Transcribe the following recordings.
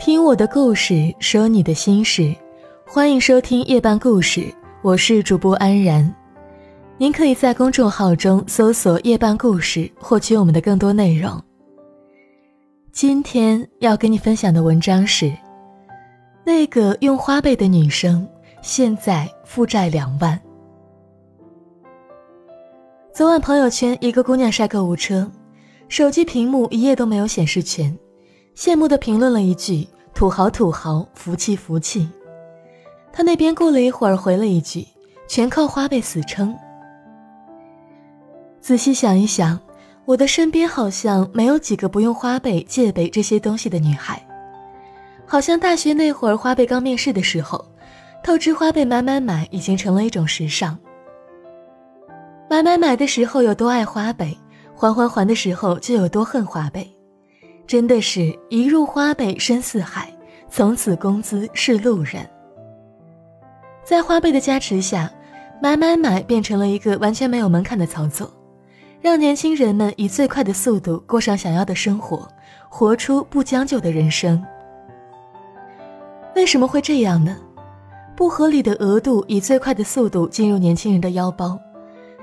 听我的故事，说你的心事，欢迎收听夜半故事，我是主播安然。您可以在公众号中搜索“夜半故事”，获取我们的更多内容。今天要跟你分享的文章是：那个用花呗的女生，现在负债两万。昨晚朋友圈一个姑娘晒购物车，手机屏幕一页都没有显示全。羡慕的评论了一句：“土豪土豪，福气福气。”他那边过了一会儿回了一句：“全靠花呗死撑。”仔细想一想，我的身边好像没有几个不用花呗、借呗这些东西的女孩。好像大学那会儿花呗刚面世的时候，透支花呗买买买已经成了一种时尚。买买买的时候有多爱花呗，还还还的时候就有多恨花呗。真的是一入花呗深似海，从此工资是路人。在花呗的加持下，买买买变成了一个完全没有门槛的操作，让年轻人们以最快的速度过上想要的生活，活出不将就的人生。为什么会这样呢？不合理的额度以最快的速度进入年轻人的腰包，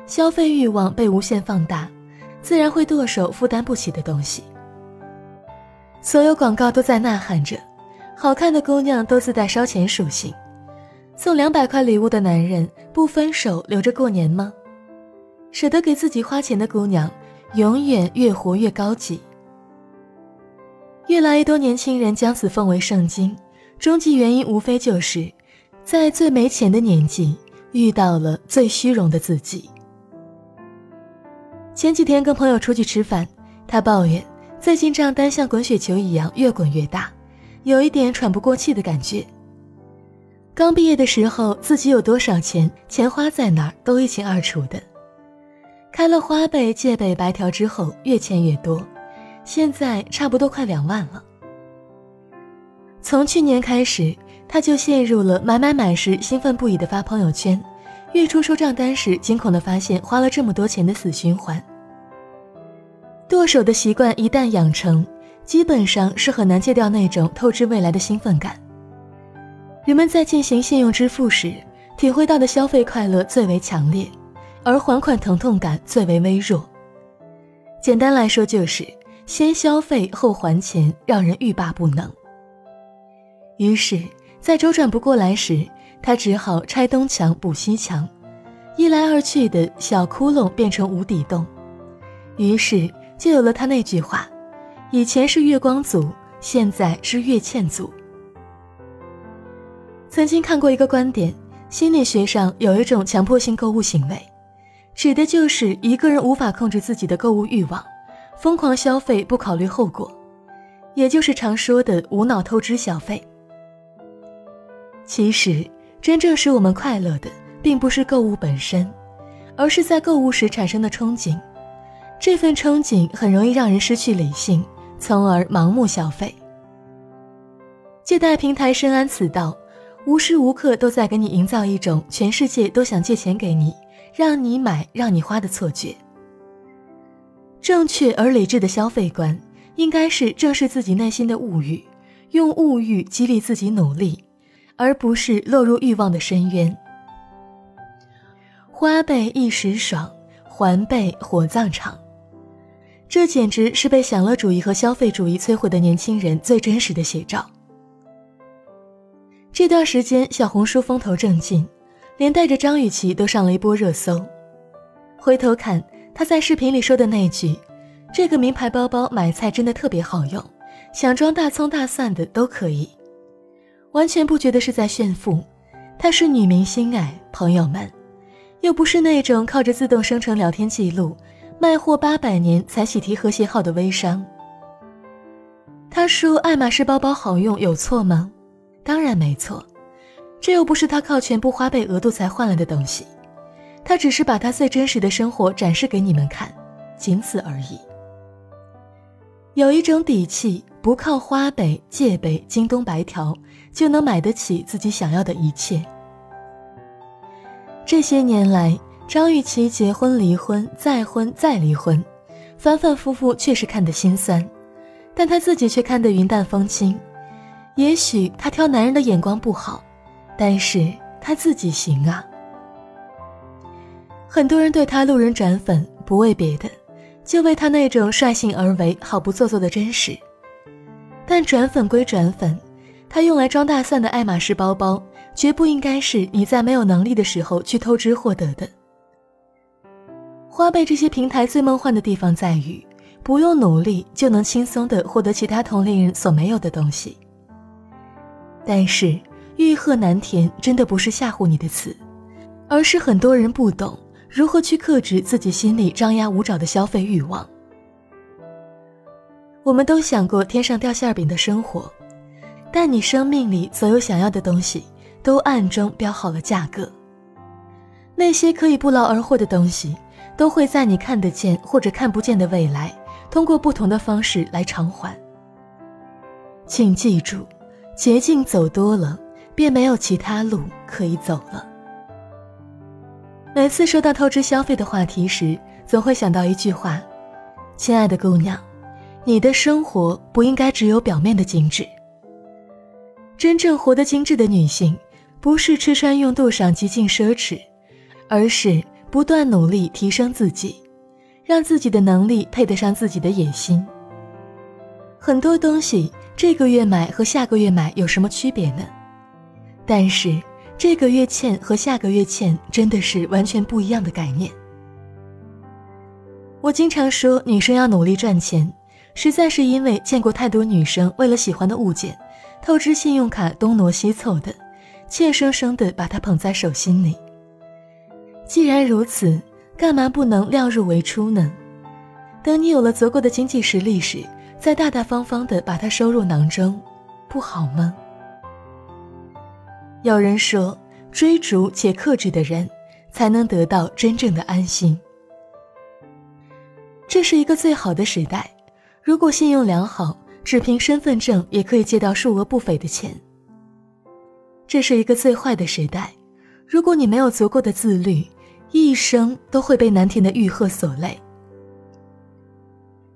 消费欲望被无限放大，自然会剁手负担不起的东西。所有广告都在呐喊着，好看的姑娘都自带烧钱属性，送两百块礼物的男人不分手留着过年吗？舍得给自己花钱的姑娘，永远越活越高级。越来越多年轻人将此奉为圣经，终极原因无非就是在最没钱的年纪遇到了最虚荣的自己。前几天跟朋友出去吃饭，他抱怨。最近账单像滚雪球一样越滚越大，有一点喘不过气的感觉。刚毕业的时候，自己有多少钱，钱花在哪儿都一清二楚的。开了花呗、借呗、白条之后，越欠越多，现在差不多快两万了。从去年开始，他就陷入了买买买时兴奋不已的发朋友圈，月初收账单时惊恐的发现花了这么多钱的死循环。剁手的习惯一旦养成，基本上是很难戒掉那种透支未来的兴奋感。人们在进行信用支付时，体会到的消费快乐最为强烈，而还款疼痛感最为微弱。简单来说，就是先消费后还钱，让人欲罢不能。于是，在周转不过来时，他只好拆东墙补西墙，一来二去的小窟窿变成无底洞，于是。就有了他那句话：“以前是月光族，现在是月欠族。”曾经看过一个观点，心理学上有一种强迫性购物行为，指的就是一个人无法控制自己的购物欲望，疯狂消费不考虑后果，也就是常说的无脑透支消费。其实，真正使我们快乐的，并不是购物本身，而是在购物时产生的憧憬。这份憧憬很容易让人失去理性，从而盲目消费。借贷平台深谙此道，无时无刻都在给你营造一种全世界都想借钱给你，让你买、让你花的错觉。正确而理智的消费观，应该是正视自己内心的物欲，用物欲激励自己努力，而不是落入欲望的深渊。花呗一时爽，还呗火葬场。这简直是被享乐主义和消费主义摧毁的年轻人最真实的写照。这段时间，小红书风头正劲，连带着张雨绮都上了一波热搜。回头看她在视频里说的那句：“这个名牌包包买菜真的特别好用，想装大葱大蒜的都可以。”完全不觉得是在炫富。她是女明星哎，朋友们，又不是那种靠着自动生成聊天记录。卖货八百年才喜提和谐号的微商。他说爱马仕包包好用有错吗？当然没错，这又不是他靠全部花呗额度才换来的东西，他只是把他最真实的生活展示给你们看，仅此而已。有一种底气，不靠花呗、借呗、京东白条就能买得起自己想要的一切。这些年来。张雨绮结婚、离婚、再婚、再离婚，反反复复，确实看得心酸，但她自己却看得云淡风轻，也许他挑男人的眼光不好，但是他自己行啊。很多人对他路人转粉，不为别的，就为他那种率性而为、毫不做作的真实。但转粉归转粉，他用来装大蒜的爱马仕包包，绝不应该是你在没有能力的时候去透支获得的。花呗这些平台最梦幻的地方在于，不用努力就能轻松的获得其他同龄人所没有的东西。但是“欲壑难填”真的不是吓唬你的词，而是很多人不懂。如何去克制自己心里张牙舞爪的消费欲望？我们都想过天上掉馅饼的生活，但你生命里所有想要的东西，都暗中标好了价格。那些可以不劳而获的东西，都会在你看得见或者看不见的未来，通过不同的方式来偿还。请记住，捷径走多了，便没有其他路可以走了。每次说到透支消费的话题时，总会想到一句话：“亲爱的姑娘，你的生活不应该只有表面的精致。真正活得精致的女性，不是吃穿用度上极尽奢侈，而是不断努力提升自己，让自己的能力配得上自己的野心。很多东西这个月买和下个月买有什么区别呢？但是。”这个月欠和下个月欠真的是完全不一样的概念。我经常说，女生要努力赚钱，实在是因为见过太多女生为了喜欢的物件，透支信用卡东挪西凑的，怯生生的把它捧在手心里。既然如此，干嘛不能量入为出呢？等你有了足够的经济实力时，再大大方方的把它收入囊中，不好吗？有人说，追逐且克制的人，才能得到真正的安心。这是一个最好的时代，如果信用良好，只凭身份证也可以借到数额不菲的钱。这是一个最坏的时代，如果你没有足够的自律，一生都会被难填的欲壑所累。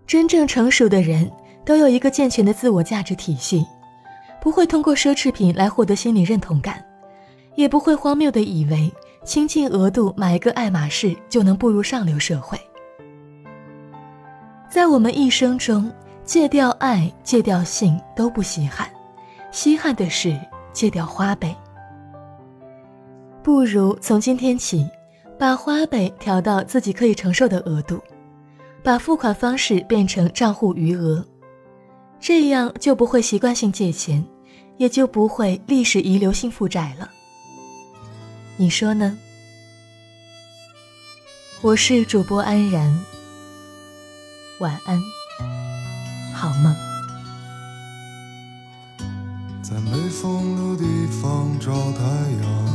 真正成熟的人都有一个健全的自我价值体系。不会通过奢侈品来获得心理认同感，也不会荒谬的以为倾尽额度买一个爱马仕就能步入上流社会。在我们一生中，戒掉爱、戒掉性都不稀罕，稀罕的是戒掉花呗。不如从今天起，把花呗调到自己可以承受的额度，把付款方式变成账户余额。这样就不会习惯性借钱，也就不会历史遗留性负债了。你说呢？我是主播安然，晚安，好梦。在没风的地方找太阳，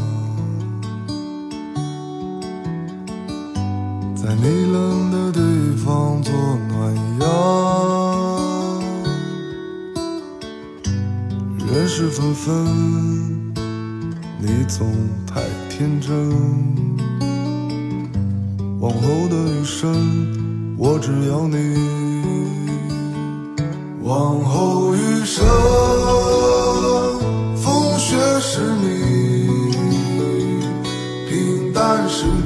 在你冷的地方做暖阳。人事纷纷，你总太天真。往后的余生，我只要你。往后余生，风雪是你，平淡是你，